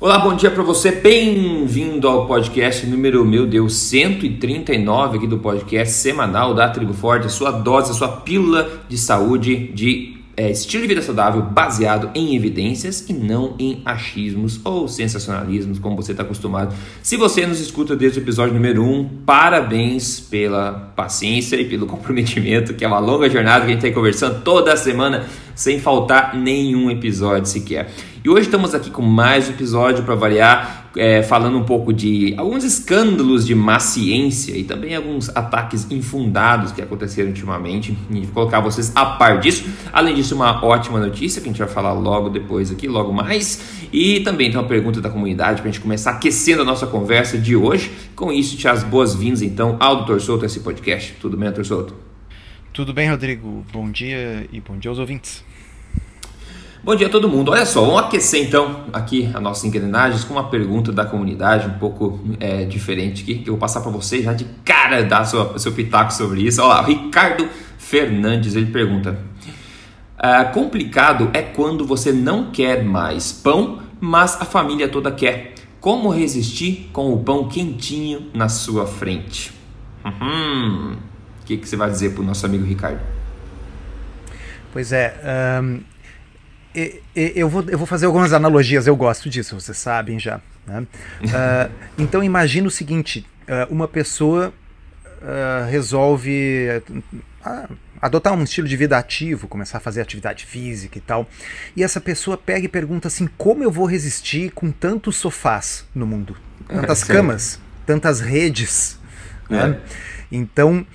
Olá, bom dia para você. Bem-vindo ao podcast número, meu Deus, 139 aqui do podcast semanal da Tribo Forte, a sua dose, a sua pílula de saúde de é, estilo de vida saudável baseado em evidências e não em achismos ou sensacionalismos, como você está acostumado. Se você nos escuta desde o episódio número 1, parabéns pela paciência e pelo comprometimento, que é uma longa jornada que a gente está conversando toda semana, sem faltar nenhum episódio sequer. E hoje estamos aqui com mais um episódio para variar, é, falando um pouco de alguns escândalos de má ciência e também alguns ataques infundados que aconteceram ultimamente e colocar vocês a par disso. Além disso, uma ótima notícia que a gente vai falar logo depois aqui, logo mais. E também tem uma pergunta da comunidade para a gente começar aquecendo a nossa conversa de hoje. Com isso, te as boas-vindas então ao Dr. Souto esse podcast. Tudo bem, Dr. Souto? Tudo bem, Rodrigo. Bom dia e bom dia aos ouvintes. Bom dia a todo mundo. Olha só, vamos aquecer então aqui as nossas engrenagens com uma pergunta da comunidade um pouco é, diferente aqui, que eu vou passar para você já de cara dar seu, seu pitaco sobre isso. Olha lá, o Ricardo Fernandes ele pergunta: ah, complicado é quando você não quer mais pão, mas a família toda quer. Como resistir com o pão quentinho na sua frente? Uhum. O que, que você vai dizer para o nosso amigo Ricardo? Pois é, um, eu vou, eu vou fazer algumas analogias, eu gosto disso, vocês sabem já. Né? Uh, então imagina o seguinte: uh, uma pessoa uh, resolve adotar um estilo de vida ativo, começar a fazer atividade física e tal, e essa pessoa pega e pergunta assim: como eu vou resistir com tantos sofás no mundo? Tantas é, camas, tantas redes. É. Né? Então,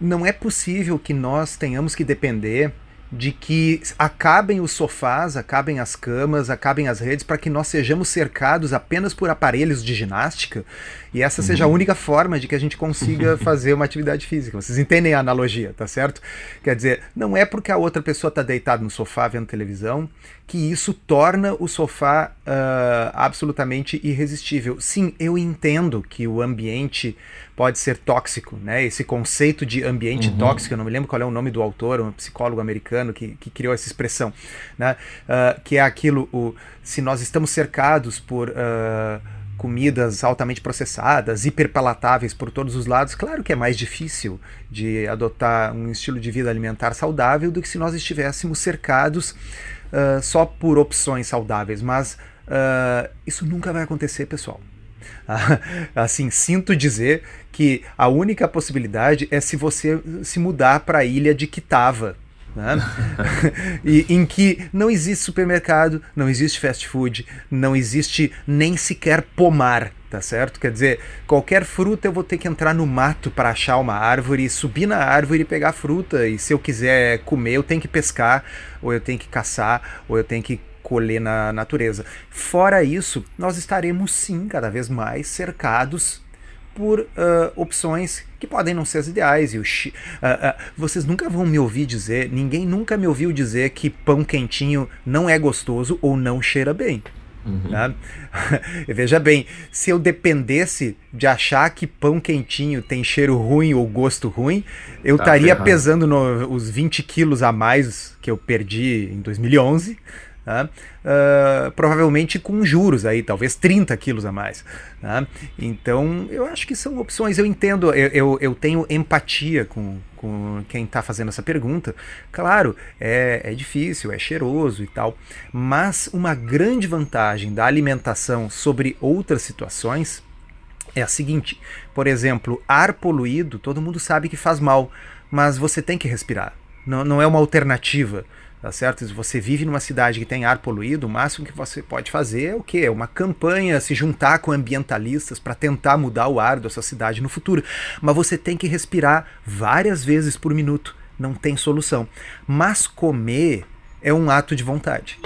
não é possível que nós tenhamos que depender de que acabem os sofás, acabem as camas, acabem as redes, para que nós sejamos cercados apenas por aparelhos de ginástica e essa seja a uhum. única forma de que a gente consiga fazer uma atividade física. Vocês entendem a analogia, tá certo? Quer dizer, não é porque a outra pessoa está deitada no sofá vendo televisão que isso torna o sofá uh, absolutamente irresistível. Sim, eu entendo que o ambiente pode ser tóxico, né? Esse conceito de ambiente uhum. tóxico, eu não me lembro qual é o nome do autor, um psicólogo americano que, que criou essa expressão, né? Uh, que é aquilo, o, se nós estamos cercados por uh, comidas altamente processadas, hiperpalatáveis por todos os lados, claro que é mais difícil de adotar um estilo de vida alimentar saudável do que se nós estivéssemos cercados uh, só por opções saudáveis, mas isso nunca vai acontecer, pessoal. assim, sinto dizer que a única possibilidade é se você se mudar para a ilha de Kitava, né? e, em que não existe supermercado, não existe fast food, não existe nem sequer pomar, tá certo? Quer dizer, qualquer fruta eu vou ter que entrar no mato para achar uma árvore, subir na árvore e pegar fruta. E se eu quiser comer, eu tenho que pescar, ou eu tenho que caçar, ou eu tenho que colher na natureza. Fora isso, nós estaremos sim cada vez mais cercados por uh, opções que podem não ser as ideais. E o uh, uh, vocês nunca vão me ouvir dizer, ninguém nunca me ouviu dizer que pão quentinho não é gostoso ou não cheira bem. Uhum. Né? Veja bem, se eu dependesse de achar que pão quentinho tem cheiro ruim ou gosto ruim, eu tá estaria tá pesando no, os 20 quilos a mais que eu perdi em 2011 Uh, provavelmente com juros aí, talvez 30 quilos a mais. Tá? Então, eu acho que são opções. Eu entendo, eu, eu, eu tenho empatia com, com quem está fazendo essa pergunta. Claro, é, é difícil, é cheiroso e tal, mas uma grande vantagem da alimentação sobre outras situações é a seguinte: por exemplo, ar poluído, todo mundo sabe que faz mal, mas você tem que respirar. Não, não é uma alternativa tá certo? Se você vive numa cidade que tem ar poluído, o máximo que você pode fazer é o quê? É uma campanha, se juntar com ambientalistas para tentar mudar o ar da sua cidade no futuro. Mas você tem que respirar várias vezes por minuto, não tem solução. Mas comer é um ato de vontade.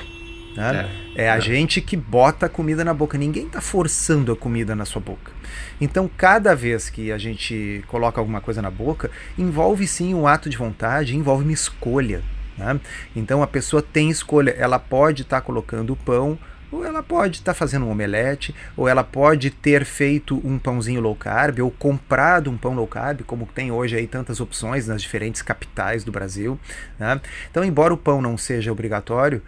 Né? É, é a é. gente que bota a comida na boca. Ninguém está forçando a comida na sua boca. Então, cada vez que a gente coloca alguma coisa na boca, envolve sim um ato de vontade, envolve uma escolha. Né? Então a pessoa tem escolha, ela pode estar tá colocando o pão, ou ela pode estar tá fazendo um omelete, ou ela pode ter feito um pãozinho low carb, ou comprado um pão low carb, como tem hoje aí tantas opções nas diferentes capitais do Brasil. Né? Então, embora o pão não seja obrigatório,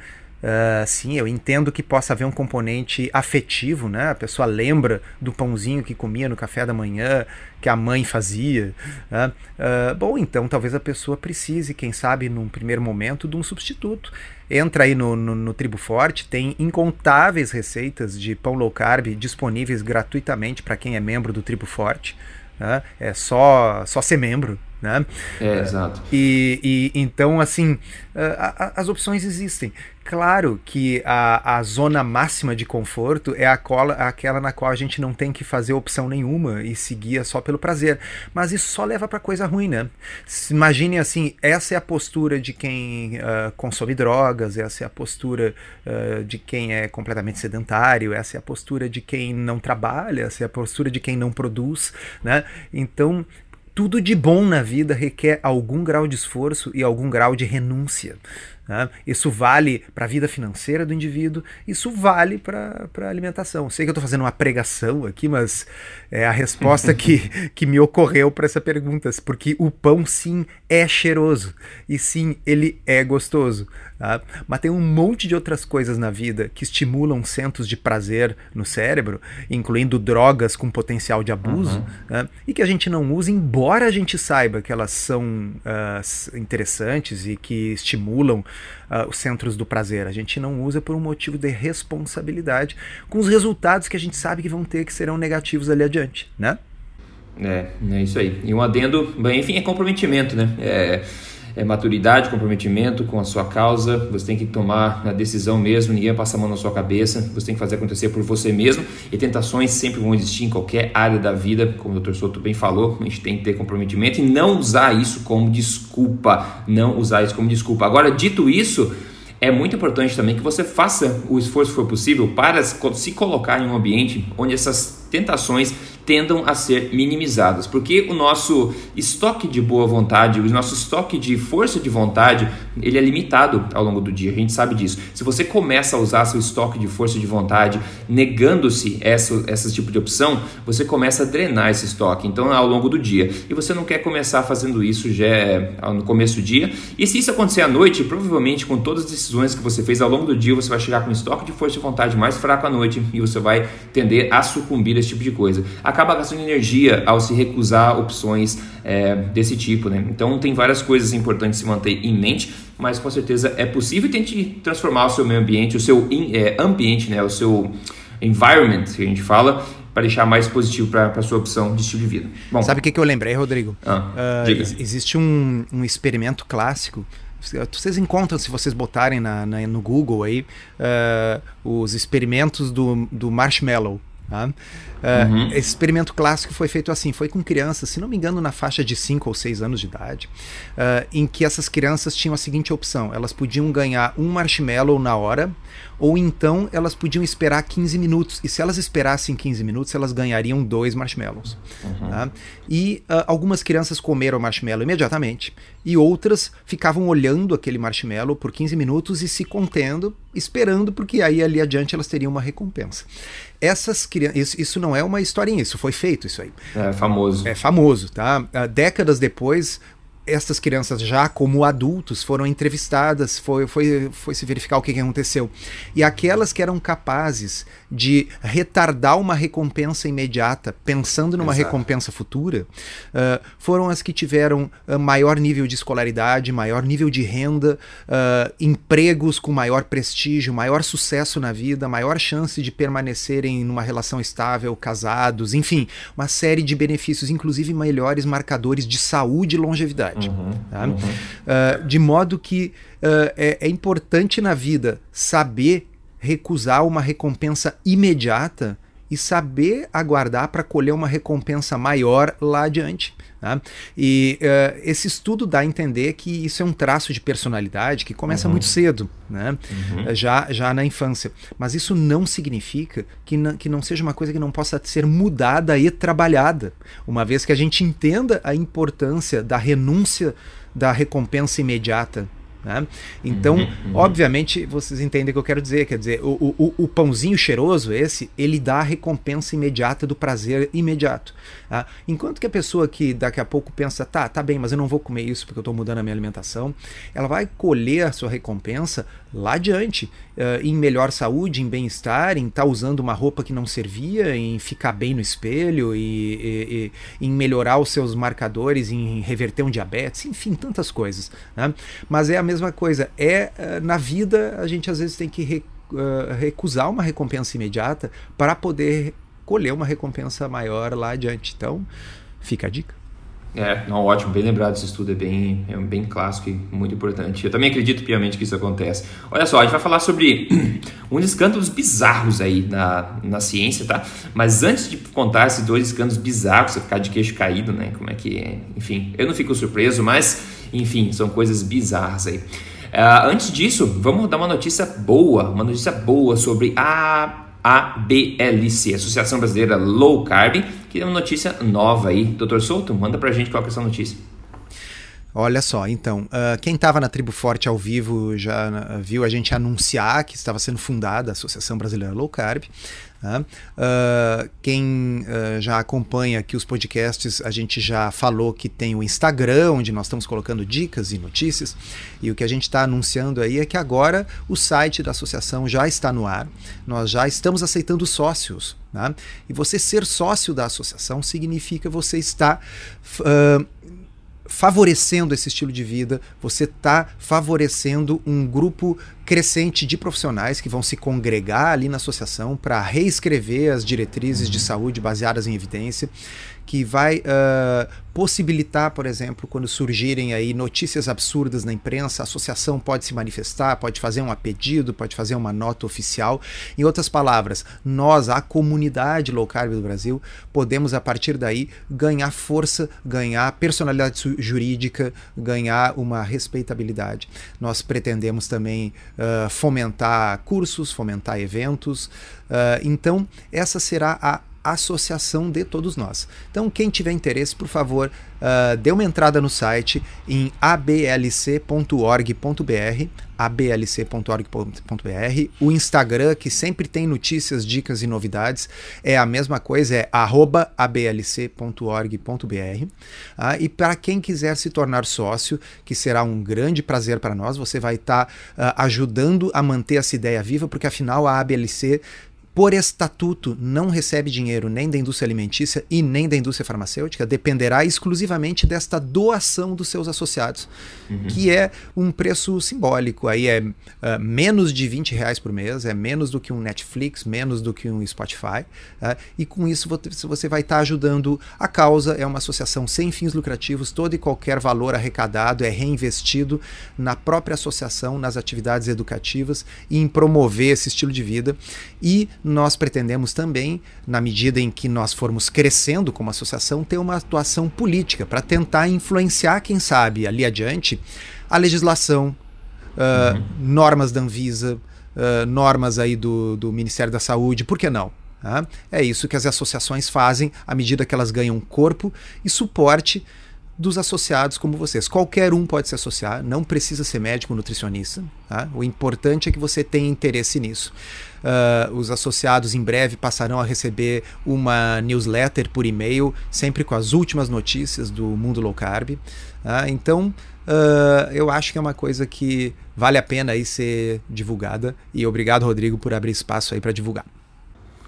Uh, sim, eu entendo que possa haver um componente afetivo, né? A pessoa lembra do pãozinho que comia no café da manhã, que a mãe fazia. Né? Uh, bom, então talvez a pessoa precise, quem sabe, num primeiro momento, de um substituto. Entra aí no, no, no Tribo Forte, tem incontáveis receitas de pão low carb disponíveis gratuitamente para quem é membro do Tribo Forte. Né? É só, só ser membro. Né? É, exato. E, e então, assim, a, a, as opções existem. Claro que a, a zona máxima de conforto é a cola, aquela na qual a gente não tem que fazer opção nenhuma e seguir só pelo prazer. Mas isso só leva para coisa ruim, né? Imagine assim, essa é a postura de quem uh, consome drogas, essa é a postura uh, de quem é completamente sedentário, essa é a postura de quem não trabalha, essa é a postura de quem não produz, né? Então tudo de bom na vida requer algum grau de esforço e algum grau de renúncia. Né? Isso vale para a vida financeira do indivíduo, isso vale para a alimentação. Sei que eu estou fazendo uma pregação aqui, mas é a resposta que, que me ocorreu para essa pergunta, porque o pão sim é cheiroso e sim ele é gostoso. Tá? Mas tem um monte de outras coisas na vida que estimulam centros de prazer no cérebro, incluindo drogas com potencial de abuso, uhum. né? e que a gente não usa, embora a gente saiba que elas são uh, interessantes e que estimulam uh, os centros do prazer. A gente não usa por um motivo de responsabilidade com os resultados que a gente sabe que vão ter que serão negativos ali adiante, né? É, é isso aí. E um adendo, bem, enfim, é comprometimento, né? É é, maturidade, comprometimento com a sua causa. Você tem que tomar a decisão mesmo, ninguém passa a mão na sua cabeça. Você tem que fazer acontecer por você mesmo. E tentações sempre vão existir em qualquer área da vida, como o Dr. Soto bem falou. A gente tem que ter comprometimento e não usar isso como desculpa. Não usar isso como desculpa. Agora, dito isso, é muito importante também que você faça o esforço que for possível para se colocar em um ambiente onde essas tentações tendam a ser minimizadas, porque o nosso estoque de boa vontade, o nosso estoque de força de vontade, ele é limitado ao longo do dia, a gente sabe disso. Se você começa a usar seu estoque de força de vontade negando-se essa, esse tipo de opção, você começa a drenar esse estoque, então ao longo do dia. E você não quer começar fazendo isso já é, no começo do dia. E se isso acontecer à noite, provavelmente com todas as decisões que você fez ao longo do dia, você vai chegar com um estoque de força de vontade mais fraco à noite e você vai tender a sucumbir a esse tipo de coisa. A acaba gastando energia ao se recusar opções é, desse tipo. Né? Então, tem várias coisas importantes se manter em mente, mas com certeza é possível. Tente transformar o seu meio ambiente, o seu é, ambiente, né? o seu environment, que a gente fala, para deixar mais positivo para a sua opção de estilo de vida. Bom, Sabe o que, que eu lembrei, Rodrigo? Ah, uh, existe um, um experimento clássico vocês encontram se vocês botarem na, na no Google aí uh, os experimentos do, do marshmallow. Tá? Uh, uhum. Esse experimento clássico foi feito assim, foi com crianças, se não me engano, na faixa de 5 ou 6 anos de idade, uh, em que essas crianças tinham a seguinte opção: elas podiam ganhar um marshmallow na hora, ou então elas podiam esperar 15 minutos. E se elas esperassem 15 minutos, elas ganhariam dois marshmallows. Uhum. Tá? E uh, algumas crianças comeram o marshmallow imediatamente, e outras ficavam olhando aquele marshmallow por 15 minutos e se contendo, esperando, porque aí ali adiante elas teriam uma recompensa. Essas crianças, isso, isso não é uma historinha, isso foi feito, isso aí. É famoso. É famoso, tá? Uh, décadas depois, essas crianças já como adultos foram entrevistadas, foi, foi, foi se verificar o que, que aconteceu. E aquelas que eram capazes de retardar uma recompensa imediata, pensando numa Exato. recompensa futura, uh, foram as que tiveram uh, maior nível de escolaridade, maior nível de renda, uh, empregos com maior prestígio, maior sucesso na vida, maior chance de permanecerem numa relação estável, casados, enfim, uma série de benefícios, inclusive melhores marcadores de saúde e longevidade. Uhum, tá? uhum. Uh, de modo que uh, é, é importante na vida saber recusar uma recompensa imediata e saber aguardar para colher uma recompensa maior lá adiante. Tá? E uh, esse estudo dá a entender que isso é um traço de personalidade que começa uhum. muito cedo, né? Uhum. já, já na infância. Mas isso não significa que, que não seja uma coisa que não possa ser mudada e trabalhada, uma vez que a gente entenda a importância da renúncia da recompensa imediata né? Então, uhum, uhum. obviamente, vocês entendem o que eu quero dizer. Quer dizer, o, o, o, pãozinho cheiroso, esse, ele dá a recompensa imediata do prazer imediato. Tá? Enquanto que a pessoa que daqui a pouco pensa, tá, tá bem, mas eu não vou comer isso porque eu estou mudando a minha alimentação, ela vai colher a sua recompensa lá adiante, uh, em melhor saúde, em bem-estar, em estar tá usando uma roupa que não servia, em ficar bem no espelho, e, e, e, em melhorar os seus marcadores, em reverter um diabetes, enfim, tantas coisas. Né? Mas é a mesma coisa. É uh, na vida a gente às vezes tem que re, uh, recusar uma recompensa imediata para poder colher uma recompensa maior lá adiante. Então, fica a dica. É, não, ótimo, bem lembrado, esse estudo é bem, é bem clássico e muito importante. Eu também acredito piamente que isso acontece. Olha só, a gente vai falar sobre uns escândalos bizarros aí na, na ciência, tá? Mas antes de contar esses dois escândalos bizarros, você ficar de queixo caído, né? Como é que é? Enfim, eu não fico surpreso, mas, enfim, são coisas bizarras aí. Uh, antes disso, vamos dar uma notícia boa, uma notícia boa sobre a ABLC, Associação Brasileira Low Carb, que é uma notícia nova aí. Doutor Souto, manda pra gente qual é essa notícia. Olha só, então, uh, quem estava na Tribo Forte ao vivo já uh, viu a gente anunciar que estava sendo fundada a Associação Brasileira Low Carb. Uh, quem já acompanha aqui os podcasts, a gente já falou que tem o Instagram, onde nós estamos colocando dicas e notícias. E o que a gente está anunciando aí é que agora o site da associação já está no ar. Nós já estamos aceitando sócios. Né? E você ser sócio da associação significa você estar. Uh, favorecendo esse estilo de vida, você está favorecendo um grupo crescente de profissionais que vão se congregar ali na associação para reescrever as diretrizes de saúde baseadas em evidência que vai uh, possibilitar, por exemplo, quando surgirem aí notícias absurdas na imprensa, a associação pode se manifestar, pode fazer um pedido, pode fazer uma nota oficial. Em outras palavras, nós, a comunidade low carb do Brasil, podemos a partir daí ganhar força, ganhar personalidade jurídica, ganhar uma respeitabilidade. Nós pretendemos também uh, fomentar cursos, fomentar eventos. Uh, então, essa será a associação de todos nós. Então, quem tiver interesse, por favor, uh, dê uma entrada no site em ablc.org.br, ablc.org.br. O Instagram, que sempre tem notícias, dicas e novidades, é a mesma coisa, é ablc.org.br. Ah, e para quem quiser se tornar sócio, que será um grande prazer para nós, você vai estar tá, uh, ajudando a manter essa ideia viva, porque afinal a ABLC por estatuto, não recebe dinheiro nem da indústria alimentícia e nem da indústria farmacêutica, dependerá exclusivamente desta doação dos seus associados, uhum. que é um preço simbólico. Aí é uh, menos de 20 reais por mês, é menos do que um Netflix, menos do que um Spotify. Uh, e com isso você vai estar tá ajudando a causa. É uma associação sem fins lucrativos, todo e qualquer valor arrecadado é reinvestido na própria associação, nas atividades educativas e em promover esse estilo de vida. E nós pretendemos também, na medida em que nós formos crescendo como associação, ter uma atuação política para tentar influenciar, quem sabe, ali adiante, a legislação, uh, uhum. normas da Anvisa, uh, normas aí do, do Ministério da Saúde, por que não? Uh, é isso que as associações fazem à medida que elas ganham corpo e suporte dos associados como vocês. Qualquer um pode se associar, não precisa ser médico nutricionista. Tá? O importante é que você tenha interesse nisso. Uh, os associados em breve passarão a receber uma newsletter por e-mail, sempre com as últimas notícias do mundo low carb. Uh, então, uh, eu acho que é uma coisa que vale a pena aí ser divulgada. E obrigado, Rodrigo, por abrir espaço aí para divulgar.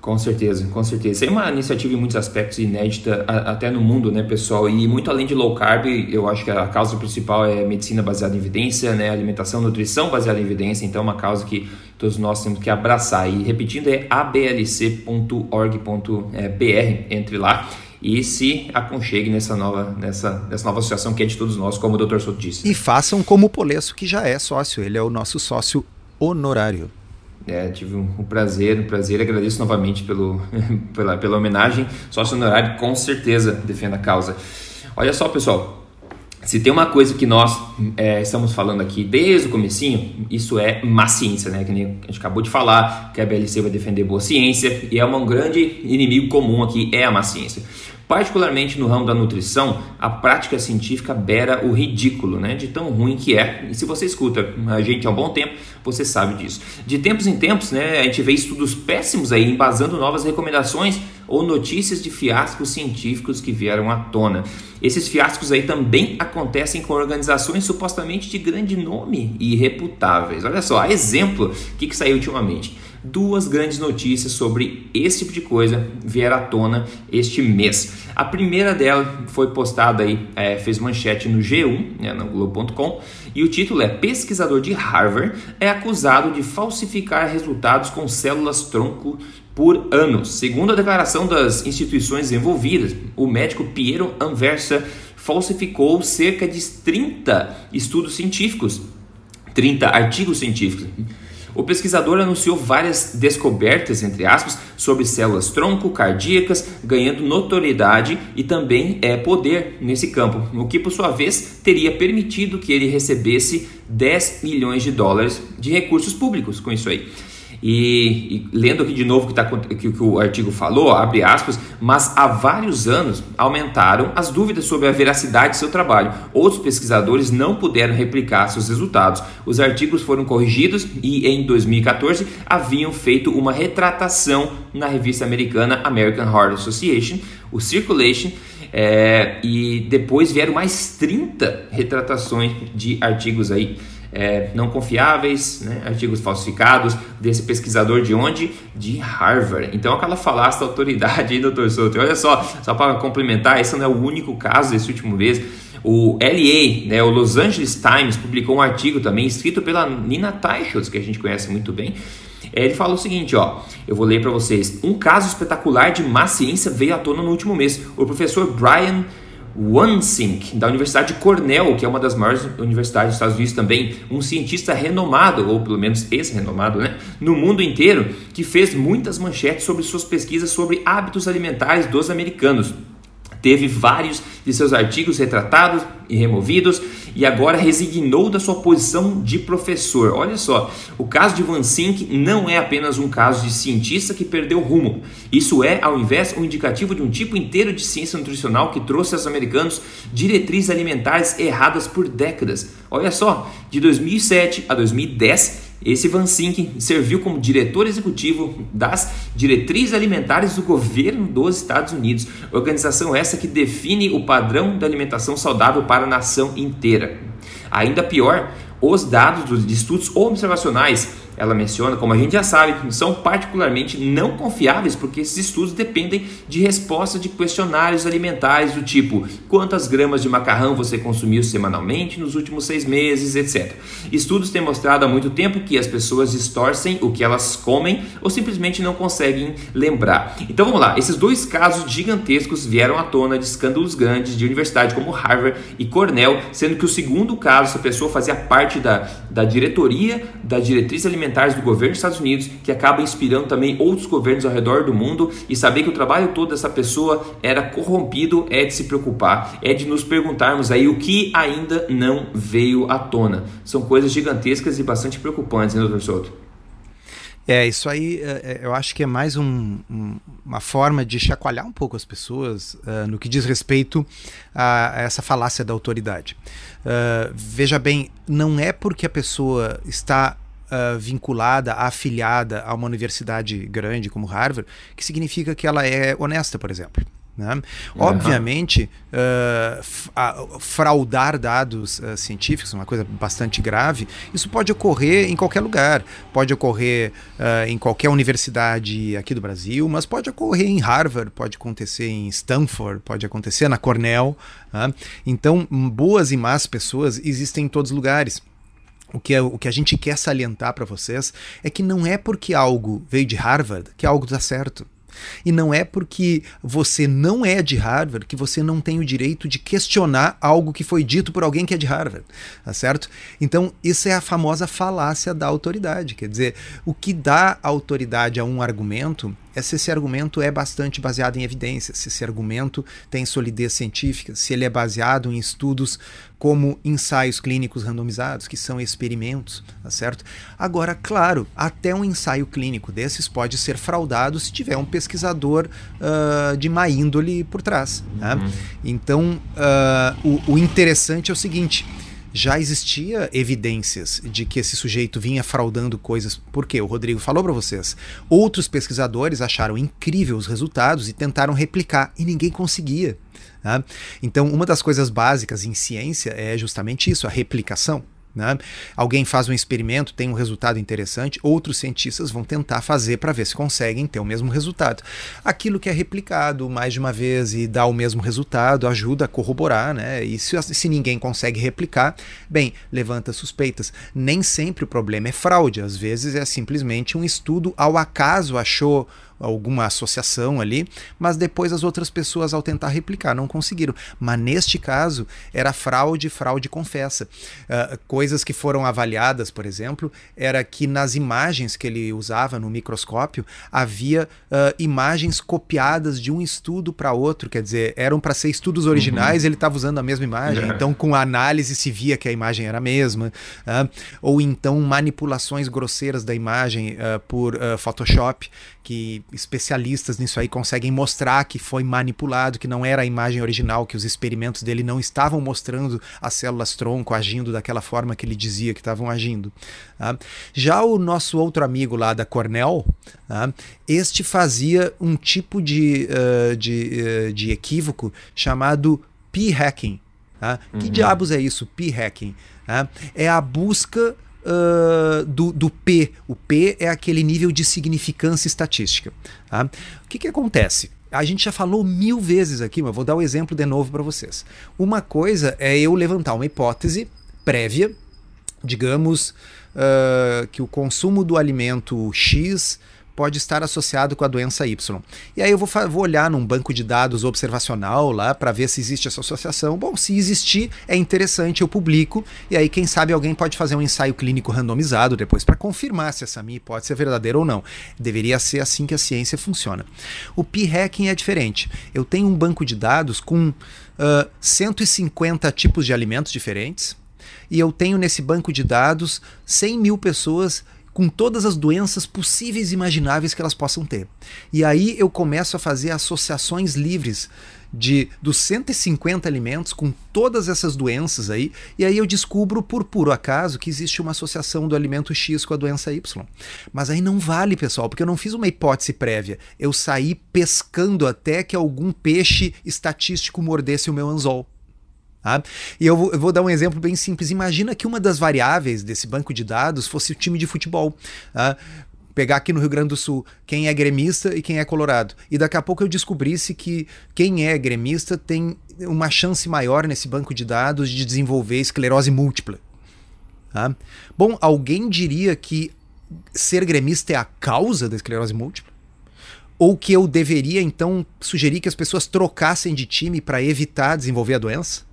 Com certeza, com certeza. É uma iniciativa em muitos aspectos inédita, até no mundo, né, pessoal? E muito além de low carb, eu acho que a causa principal é medicina baseada em evidência, né? Alimentação, nutrição baseada em evidência. Então, é uma causa que todos nós temos que abraçar. E repetindo, é ablc.org.br. Entre lá e se aconchegue nessa nova, nessa, nessa nova associação que é de todos nós, como o Dr. Souto disse. E façam como o Polesso, que já é sócio. Ele é o nosso sócio honorário. É, tive um, um, prazer, um prazer. Agradeço novamente pelo, pela, pela homenagem. Sócio honorário, com certeza, defenda a causa. Olha só, pessoal. Se tem uma coisa que nós é, estamos falando aqui desde o comecinho, isso é má ciência, né? Que nem a gente acabou de falar, que a BLC vai defender boa ciência, e é um grande inimigo comum aqui, é a má ciência. Particularmente no ramo da nutrição, a prática científica beira o ridículo, né? De tão ruim que é. E se você escuta a gente há um bom tempo, você sabe disso. De tempos em tempos, né, a gente vê estudos péssimos aí embasando novas recomendações ou notícias de fiascos científicos que vieram à tona. Esses fiascos aí também acontecem com organizações supostamente de grande nome e reputáveis. Olha só, exemplo, o que, que saiu ultimamente? Duas grandes notícias sobre esse tipo de coisa vieram à tona este mês. A primeira dela foi postada aí, é, fez manchete no G1, né, no Globo.com, e o título é Pesquisador de Harvard é acusado de falsificar resultados com células tronco por anos. Segundo a declaração das instituições envolvidas, o médico Piero Anversa falsificou cerca de 30 estudos científicos, 30 artigos científicos o pesquisador anunciou várias descobertas, entre aspas, sobre células tronco cardíacas, ganhando notoriedade e também é, poder nesse campo, o que por sua vez teria permitido que ele recebesse 10 milhões de dólares de recursos públicos com isso aí. E, e, lendo aqui de novo o que, tá, que, que, o artigo falou, abre aspas, mas há vários anos aumentaram as dúvidas sobre a veracidade de seu trabalho. Outros pesquisadores não puderam replicar seus resultados. Os artigos foram corrigidos e em 2014 haviam feito uma retratação na revista americana American Heart Association, o Circulation, é, e depois vieram mais 30 retratações de artigos aí é, não confiáveis, né, artigos falsificados desse pesquisador de onde? De Harvard. Então aquela falácia da autoridade aí, doutor Souto. Olha só, só para complementar, esse não é o único caso desse último mês. O LA, né, o Los Angeles Times, publicou um artigo também escrito pela Nina Teichholz, que a gente conhece muito bem. Ele fala o seguinte, ó, eu vou ler para vocês. Um caso espetacular de má ciência veio à tona no último mês. O professor Brian Wansink, da Universidade de Cornell, que é uma das maiores universidades dos Estados Unidos também, um cientista renomado, ou pelo menos ex-renomado, né, no mundo inteiro, que fez muitas manchetes sobre suas pesquisas sobre hábitos alimentares dos americanos. Teve vários de seus artigos retratados e removidos e agora resignou da sua posição de professor. Olha só, o caso de Van Sink não é apenas um caso de cientista que perdeu rumo. Isso é, ao invés, um indicativo de um tipo inteiro de ciência nutricional que trouxe aos americanos diretrizes alimentares erradas por décadas. Olha só, de 2007 a 2010 esse Van Sink serviu como diretor executivo das diretrizes alimentares do governo dos Estados Unidos, organização essa que define o padrão da alimentação saudável para a nação inteira. Ainda pior, os dados de estudos observacionais ela menciona, como a gente já sabe, são particularmente não confiáveis porque esses estudos dependem de respostas de questionários alimentares do tipo quantas gramas de macarrão você consumiu semanalmente nos últimos seis meses, etc. Estudos têm mostrado há muito tempo que as pessoas distorcem o que elas comem ou simplesmente não conseguem lembrar. Então vamos lá, esses dois casos gigantescos vieram à tona de escândalos grandes de universidades como Harvard e Cornell, sendo que o segundo caso, essa pessoa fazia parte da, da diretoria da diretriz alimentar do governo dos Estados Unidos que acaba inspirando também outros governos ao redor do mundo e saber que o trabalho todo dessa pessoa era corrompido é de se preocupar, é de nos perguntarmos aí o que ainda não veio à tona. São coisas gigantescas e bastante preocupantes, né, doutor Souto? É, isso aí é, é, eu acho que é mais um, uma forma de chacoalhar um pouco as pessoas uh, no que diz respeito a, a essa falácia da autoridade. Uh, veja bem, não é porque a pessoa está uh, vinculada, afiliada a uma universidade grande como Harvard, que significa que ela é honesta, por exemplo. Né? Uhum. Obviamente, uh, fraudar dados uh, científicos é uma coisa bastante grave. Isso pode ocorrer em qualquer lugar, pode ocorrer uh, em qualquer universidade aqui do Brasil, mas pode ocorrer em Harvard, pode acontecer em Stanford, pode acontecer na Cornell. Né? Então, boas e más pessoas existem em todos os lugares. O que, é, o que a gente quer salientar para vocês é que não é porque algo veio de Harvard que algo está certo. E não é porque você não é de Harvard que você não tem o direito de questionar algo que foi dito por alguém que é de Harvard, tá certo? Então, isso é a famosa falácia da autoridade. Quer dizer, o que dá autoridade a um argumento é se esse argumento é bastante baseado em evidências, se esse argumento tem solidez científica, se ele é baseado em estudos como ensaios clínicos randomizados, que são experimentos, tá certo? Agora, claro, até um ensaio clínico desses pode ser fraudado se tiver um pesquisador uh, de má índole por trás. Né? Uhum. Então, uh, o, o interessante é o seguinte já existia evidências de que esse sujeito vinha fraudando coisas. Porque o Rodrigo falou para vocês. Outros pesquisadores acharam incrível os resultados e tentaram replicar e ninguém conseguia. Tá? Então, uma das coisas básicas em ciência é justamente isso, a replicação. Né? Alguém faz um experimento, tem um resultado interessante, outros cientistas vão tentar fazer para ver se conseguem ter o mesmo resultado. Aquilo que é replicado mais de uma vez e dá o mesmo resultado ajuda a corroborar, né? E se, se ninguém consegue replicar, bem, levanta suspeitas. Nem sempre o problema é fraude, às vezes é simplesmente um estudo ao acaso achou alguma associação ali, mas depois as outras pessoas, ao tentar replicar, não conseguiram. Mas neste caso, era fraude, fraude confessa. Uh, coisas que foram avaliadas, por exemplo, era que nas imagens que ele usava no microscópio havia uh, imagens copiadas de um estudo para outro, quer dizer, eram para ser estudos originais, uhum. ele estava usando a mesma imagem, uhum. então com a análise se via que a imagem era a mesma, uh, ou então manipulações grosseiras da imagem por Photoshop, que especialistas nisso aí conseguem mostrar que foi manipulado, que não era a imagem original, que os experimentos dele não estavam mostrando as células tronco agindo daquela forma que ele dizia que estavam agindo. Tá? Já o nosso outro amigo lá da Cornell, tá? este fazia um tipo de, uh, de, uh, de equívoco chamado p-hacking. Tá? Uhum. Que diabos é isso, p-hacking? Tá? É a busca uh, do, do P. O P é aquele nível de significância estatística. Tá? O que, que acontece? A gente já falou mil vezes aqui, mas vou dar o um exemplo de novo para vocês. Uma coisa é eu levantar uma hipótese prévia, digamos uh, que o consumo do alimento X pode estar associado com a doença Y. E aí eu vou, vou olhar num banco de dados observacional lá para ver se existe essa associação. Bom, se existir, é interessante, eu publico, e aí quem sabe alguém pode fazer um ensaio clínico randomizado depois para confirmar se essa minha hipótese é verdadeira ou não. Deveria ser assim que a ciência funciona. O p-hacking é diferente. Eu tenho um banco de dados com uh, 150 tipos de alimentos diferentes, e eu tenho nesse banco de dados 100 mil pessoas com todas as doenças possíveis e imagináveis que elas possam ter. E aí eu começo a fazer associações livres de dos 150 alimentos com todas essas doenças aí, e aí eu descubro por puro acaso que existe uma associação do alimento X com a doença Y. Mas aí não vale, pessoal, porque eu não fiz uma hipótese prévia. Eu saí pescando até que algum peixe estatístico mordesse o meu anzol. Tá? E eu vou, eu vou, dar um exemplo bem simples. Imagina que uma das variáveis desse banco de dados fosse o time de futebol. Tá? Pegar aqui no Rio Grande do Sul quem é gremista e quem é colorado. E daqui a pouco eu descobrisse que quem é gremista tem uma chance maior nesse banco de dados de desenvolver esclerose múltipla. Tá? Bom, alguém diria que ser gremista é a causa da esclerose múltipla? Ou que eu deveria então sugerir que as pessoas trocassem de time para evitar desenvolver a doença?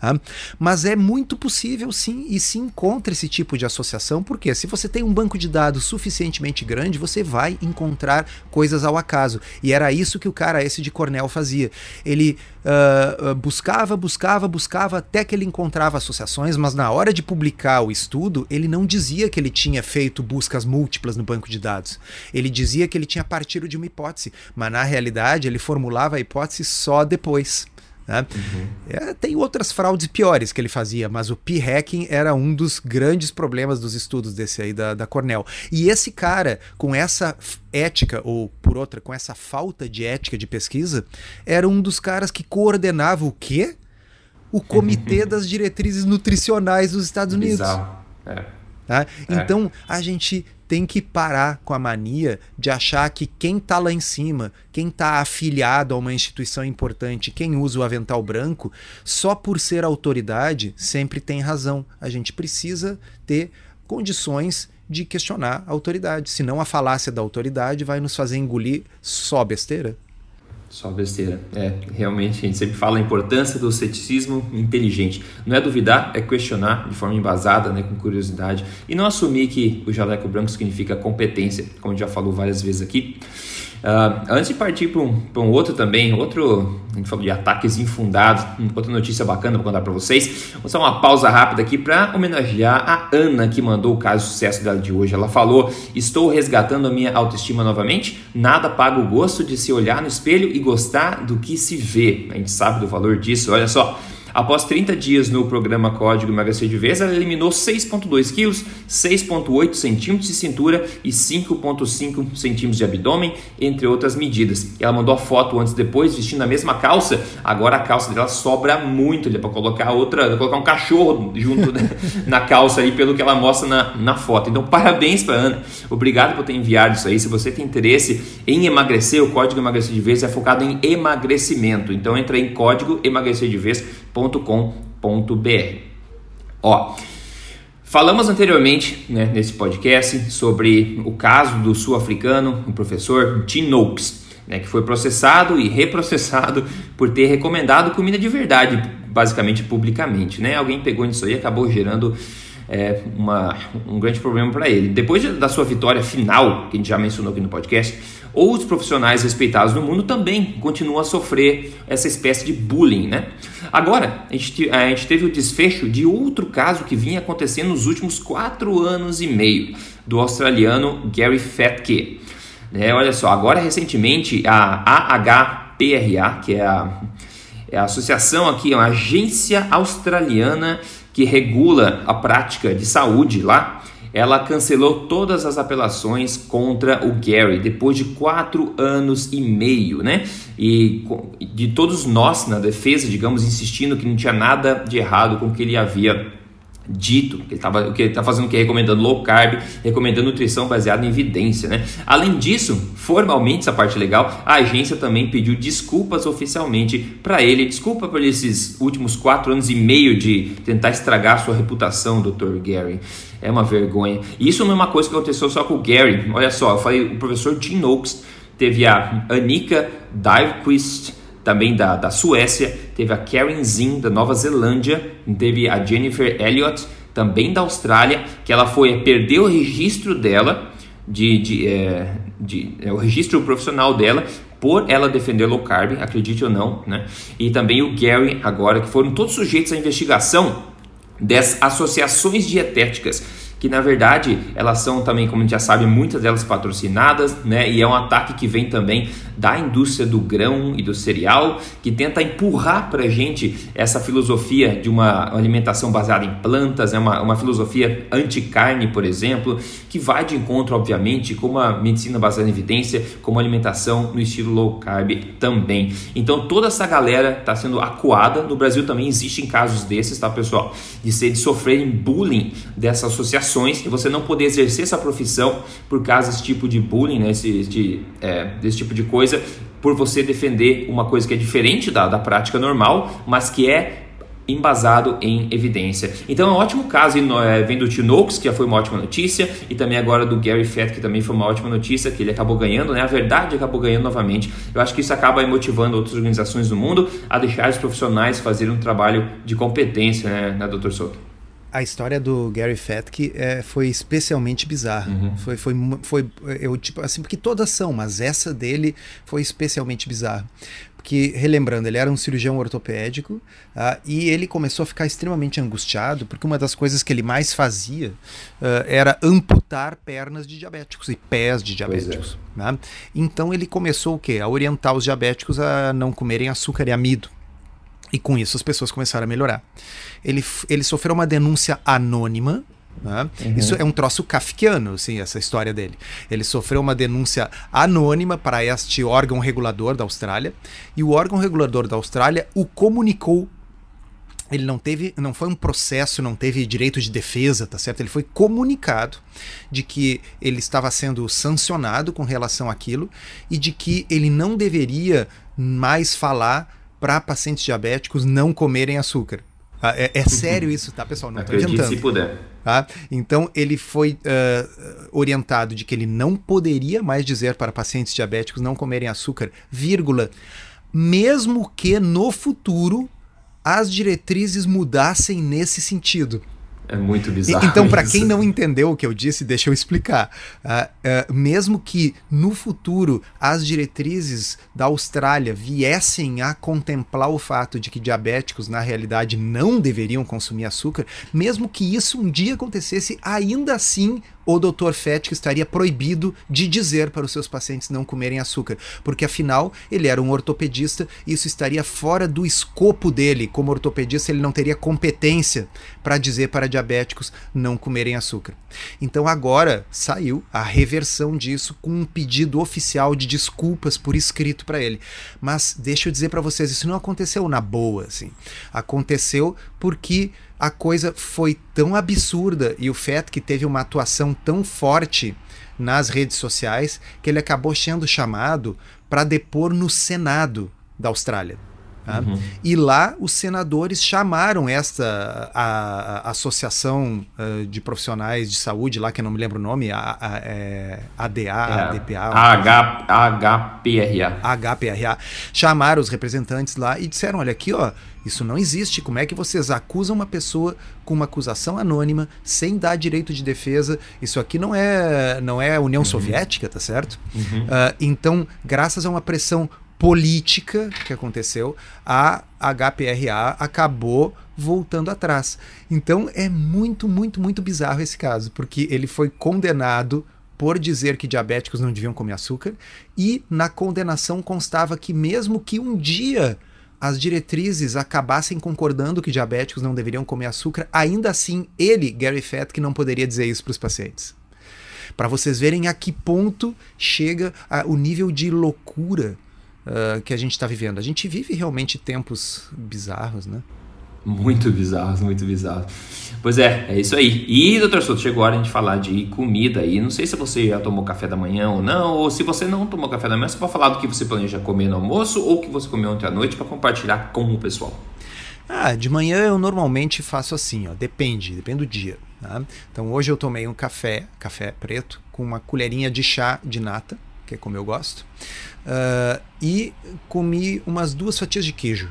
Tá? Mas é muito possível sim e se encontra esse tipo de associação, porque se você tem um banco de dados suficientemente grande, você vai encontrar coisas ao acaso. E era isso que o cara esse de Cornell fazia. Ele uh, buscava, buscava, buscava até que ele encontrava associações, mas na hora de publicar o estudo, ele não dizia que ele tinha feito buscas múltiplas no banco de dados. Ele dizia que ele tinha partido de uma hipótese, mas na realidade ele formulava a hipótese só depois. Né? Uhum. É, tem outras fraudes piores que ele fazia, mas o p-hacking era um dos grandes problemas dos estudos desse aí da, da Cornell. E esse cara, com essa ética, ou por outra, com essa falta de ética de pesquisa, era um dos caras que coordenava o quê? O Comitê das Diretrizes Nutricionais dos Estados Unidos. É. Tá? É. Então a gente tem que parar com a mania de achar que quem está lá em cima, quem está afiliado a uma instituição importante, quem usa o avental branco, só por ser autoridade sempre tem razão. A gente precisa ter condições de questionar a autoridade, senão a falácia da autoridade vai nos fazer engolir só besteira. Só besteira. É, realmente a gente sempre fala a importância do ceticismo inteligente. Não é duvidar, é questionar de forma embasada, né, com curiosidade. E não assumir que o jaleco branco significa competência, como a gente já falou várias vezes aqui. Uh, antes de partir para um, um outro também, outro, a gente falou de ataques infundados, outra notícia bacana para contar para vocês. Vou dar uma pausa rápida aqui para homenagear a Ana que mandou o caso de sucesso dela de hoje. Ela falou: Estou resgatando a minha autoestima novamente. Nada paga o gosto de se olhar no espelho e gostar do que se vê. A gente sabe do valor disso. Olha só. Após 30 dias no programa Código Emagrecer de Vez, ela eliminou 6,2 quilos, 6,8 centímetros de cintura e 5,5 centímetros de abdômen, entre outras medidas. Ela mandou a foto antes e depois, vestindo a mesma calça. Agora a calça dela sobra muito, é para colocar outra, colocar um cachorro junto na calça aí, pelo que ela mostra na, na foto. Então, parabéns para Ana. Obrigado por ter enviado isso aí. Se você tem interesse em emagrecer, o Código Emagrecer de Vez é focado em emagrecimento. Então, entra em código emagrecer de vez www.ecoagro.com.br. Ó, falamos anteriormente né, nesse podcast sobre o caso do sul-africano, o professor Tim Noakes, né, que foi processado e reprocessado por ter recomendado comida de verdade, basicamente publicamente. Né? Alguém pegou nisso aí e acabou gerando é, uma, um grande problema para ele. Depois da sua vitória final, que a gente já mencionou aqui no podcast, outros profissionais respeitados no mundo também continuam a sofrer essa espécie de bullying. Né? Agora, a gente, a gente teve o desfecho de outro caso que vinha acontecendo nos últimos quatro anos e meio, do australiano Gary Fatke. É, olha só, agora recentemente a AHPRA, que é a, é a associação aqui, é uma agência australiana que regula a prática de saúde lá, ela cancelou todas as apelações contra o Gary depois de quatro anos e meio, né? E de todos nós na defesa, digamos, insistindo que não tinha nada de errado com o que ele havia dito, que o que ele está fazendo que é recomendando low carb, recomendando nutrição baseada em evidência, né? Além disso, formalmente essa parte legal, a agência também pediu desculpas oficialmente para ele, desculpa por esses últimos quatro anos e meio de tentar estragar sua reputação, Dr. Gary. É uma vergonha. Isso não é uma coisa que aconteceu só com o Gary. Olha só, eu falei, o professor Tim Noakes teve a Anika Dyvequist, também da, da Suécia, teve a Karen Zinn da Nova Zelândia, teve a Jennifer Elliott, também da Austrália, que ela foi perder o registro dela, de, de, é, de é, o registro profissional dela, por ela defender low carb, acredite ou não, né? E também o Gary agora, que foram todos sujeitos à investigação das associações dietéticas que na verdade elas são também, como a gente já sabe, muitas delas patrocinadas, né? E é um ataque que vem também da indústria do grão e do cereal, que tenta empurrar para gente essa filosofia de uma alimentação baseada em plantas, é uma, uma filosofia anti-carne, por exemplo, que vai de encontro, obviamente, com uma medicina baseada em evidência, com uma alimentação no estilo low carb também. Então toda essa galera está sendo acuada. No Brasil também existem casos desses, tá, pessoal? De, ser, de sofrerem bullying dessa associação ações e você não poder exercer essa profissão por causa desse tipo de bullying, né, esse, de, é, desse tipo de coisa, por você defender uma coisa que é diferente da, da prática normal, mas que é embasado em evidência. Então é um ótimo caso é, vem do Tinox, que já foi uma ótima notícia, e também agora do Gary Fett, que também foi uma ótima notícia, que ele acabou ganhando, né? A verdade acabou ganhando novamente. Eu acho que isso acaba motivando outras organizações do mundo a deixar os profissionais fazerem um trabalho de competência, né, né Dr. Souto? A história do Gary Fatke é, foi especialmente bizarra. Uhum. Foi, foi, foi, eu, tipo, assim, porque todas são, mas essa dele foi especialmente bizarra. Porque, relembrando, ele era um cirurgião ortopédico uh, e ele começou a ficar extremamente angustiado porque uma das coisas que ele mais fazia uh, era amputar pernas de diabéticos e pés de é. diabéticos. É. Né? Então ele começou o quê? A orientar os diabéticos a não comerem açúcar e amido. E com isso as pessoas começaram a melhorar. Ele, ele sofreu uma denúncia anônima. Né? Uhum. Isso é um troço kafkiano, assim, essa história dele. Ele sofreu uma denúncia anônima para este órgão regulador da Austrália e o órgão regulador da Austrália o comunicou ele não teve, não foi um processo, não teve direito de defesa, tá certo? Ele foi comunicado de que ele estava sendo sancionado com relação àquilo e de que ele não deveria mais falar para pacientes diabéticos não comerem açúcar. Ah, é, é, sério isso, tá, pessoal? Não estou inventando. se puder. Tá? Então, ele foi uh, orientado de que ele não poderia mais dizer para pacientes diabéticos não comerem açúcar, vírgula, mesmo que no futuro as diretrizes mudassem nesse sentido. É muito bizarro. Então, para quem não entendeu o que eu disse, deixa eu explicar. Uh, uh, mesmo que no futuro as diretrizes da Austrália viessem a contemplar o fato de que diabéticos, na realidade, não deveriam consumir açúcar, mesmo que isso um dia acontecesse, ainda assim o Dr. Fett estaria proibido de dizer para os seus pacientes não comerem açúcar, porque afinal ele era um ortopedista e isso estaria fora do escopo dele. Como ortopedista, ele não teria competência para dizer para diabéticos não comerem açúcar. Então agora saiu a reversão disso com um pedido oficial de desculpas por escrito para ele. Mas deixa eu dizer para vocês, isso não aconteceu na boa, assim. Aconteceu porque a coisa foi tão absurda e o Fett que teve uma atuação tão forte nas redes sociais que ele acabou sendo chamado para depor no Senado da Austrália. Tá? Uhum. E lá os senadores chamaram esta a, a Associação uh, de Profissionais de Saúde, lá que eu não me lembro o nome, a, a, é, ADA, é, ADPA. H, HPRA. HPRA. Chamaram os representantes lá e disseram: olha, aqui, ó, isso não existe. Como é que vocês acusam uma pessoa com uma acusação anônima, sem dar direito de defesa? Isso aqui não é, não é União uhum. Soviética, tá certo? Uhum. Uh, então, graças a uma pressão política que aconteceu, a HPRA acabou voltando atrás. Então é muito, muito, muito bizarro esse caso, porque ele foi condenado por dizer que diabéticos não deviam comer açúcar e na condenação constava que mesmo que um dia as diretrizes acabassem concordando que diabéticos não deveriam comer açúcar, ainda assim ele, Gary Fett, não poderia dizer isso para os pacientes. Para vocês verem a que ponto chega a, o nível de loucura uh, que a gente está vivendo. A gente vive realmente tempos bizarros, né? Muito bizarros, muito bizarros. Pois é, é isso aí. E, doutor Souto, chegou a hora de falar de comida aí. Não sei se você já tomou café da manhã ou não, ou se você não tomou café da manhã, você pode falar do que você planeja comer no almoço ou o que você comeu ontem à noite para compartilhar com o pessoal. Ah, de manhã eu normalmente faço assim, ó, depende, depende do dia. Tá? Então hoje eu tomei um café, café preto, com uma colherinha de chá de nata, que é como eu gosto. Uh, e comi umas duas fatias de queijo.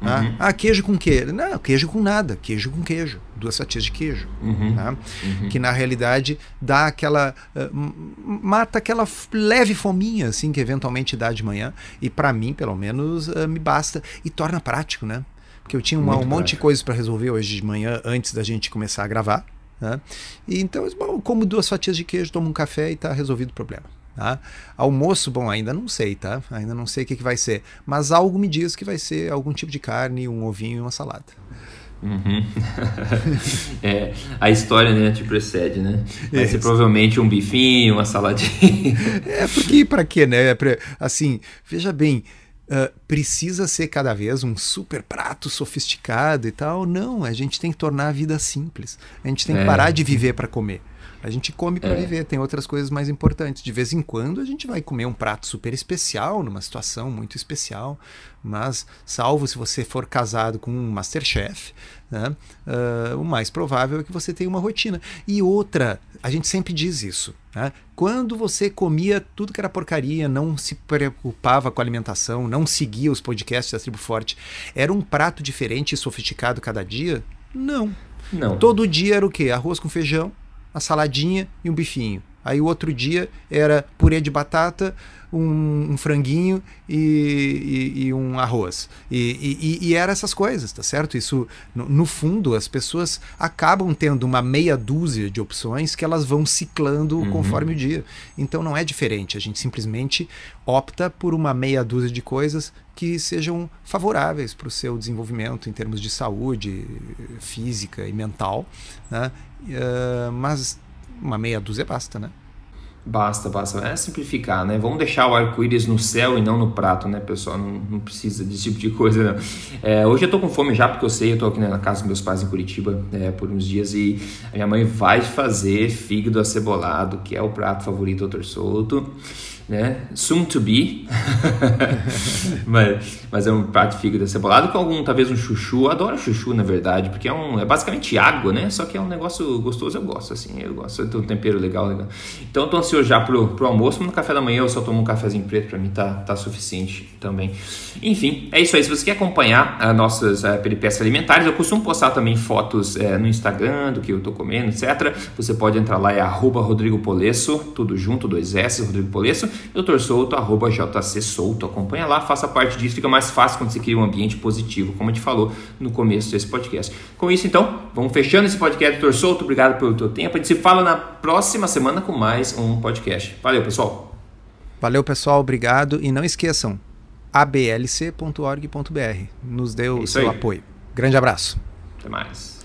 Tá? Uhum. Ah, queijo com quê? Não, queijo com nada, queijo com queijo, duas fatias de queijo, uhum. Tá? Uhum. que na realidade dá aquela uh, mata aquela leve fominha assim que eventualmente dá de manhã e para mim pelo menos uh, me basta e torna prático, né? Porque eu tinha uma, um monte de coisas para resolver hoje de manhã antes da gente começar a gravar, né? E então eu como duas fatias de queijo, tomo um café e está resolvido o problema. Tá? Almoço, bom, ainda não sei, tá? Ainda não sei o que, que vai ser. Mas algo me diz que vai ser algum tipo de carne, um ovinho e uma salada. Uhum. é, a história né, te precede, né? Vai ser provavelmente um bifinho, uma saladinha. é, porque para quê, né? Assim, veja bem, uh, precisa ser cada vez um super prato sofisticado e tal. Não, a gente tem que tornar a vida simples. A gente tem que é. parar de viver para comer. A gente come para é. viver, tem outras coisas mais importantes. De vez em quando a gente vai comer um prato super especial, numa situação muito especial, mas salvo se você for casado com um masterchef, né, uh, o mais provável é que você tenha uma rotina. E outra, a gente sempre diz isso. Né? Quando você comia tudo que era porcaria, não se preocupava com a alimentação, não seguia os podcasts da Tribo Forte, era um prato diferente e sofisticado cada dia? Não. Não. Todo dia era o quê? Arroz com feijão, uma saladinha e um bifinho. Aí o outro dia era purê de batata, um, um franguinho e, e, e, um arroz. E, e, era essas coisas, tá certo? Isso, no, no, fundo, as pessoas acabam tendo uma meia dúzia de opções que elas vão ciclando uhum. conforme o dia. Então não é diferente. A gente simplesmente opta por uma meia dúzia de coisas que sejam favoráveis para o seu desenvolvimento em termos de saúde física e mental. Né? Uh, mas uma meia dúzia basta, né? Basta, basta. É simplificar, né? Vamos deixar o arco-íris no céu e não no prato, né, pessoal? Não, não precisa desse tipo de coisa, não. É, hoje eu tô com fome já, porque eu sei, eu tô aqui na casa dos meus pais em Curitiba é, por uns dias e a minha mãe vai fazer fígado acebolado, que é o prato favorito do Dr. Souto né? Soon to be. mas, mas é um prato de fígado cebolado com algum, talvez um chuchu. Eu adoro chuchu, na verdade, porque é, um, é basicamente água, né? Só que é um negócio gostoso, eu gosto, assim, eu gosto. Tem um tempero legal, legal. Então, eu tô ansioso já pro, pro almoço, mas no café da manhã eu só tomo um cafezinho preto, pra mim tá, tá suficiente também. Enfim, é isso aí. Se você quer acompanhar as nossas uh, peripécias alimentares, eu costumo postar também fotos uh, no Instagram do que eu tô comendo, etc. Você pode entrar lá, é arroba Rodrigo Polesso, tudo junto, dois S, Rodrigo Polesso. Doutor Souto, arroba JC Souto. Acompanha lá, faça parte disso. Fica mais fácil quando você cria um ambiente positivo, como a gente falou no começo desse podcast. Com isso, então, vamos fechando esse podcast, Doutor Souto. Obrigado pelo teu tempo. A gente se fala na próxima semana com mais um podcast. Valeu, pessoal. Valeu, pessoal. Obrigado. E não esqueçam, ablc.org.br. Nos dê o seu aí. apoio. Grande abraço. Até mais.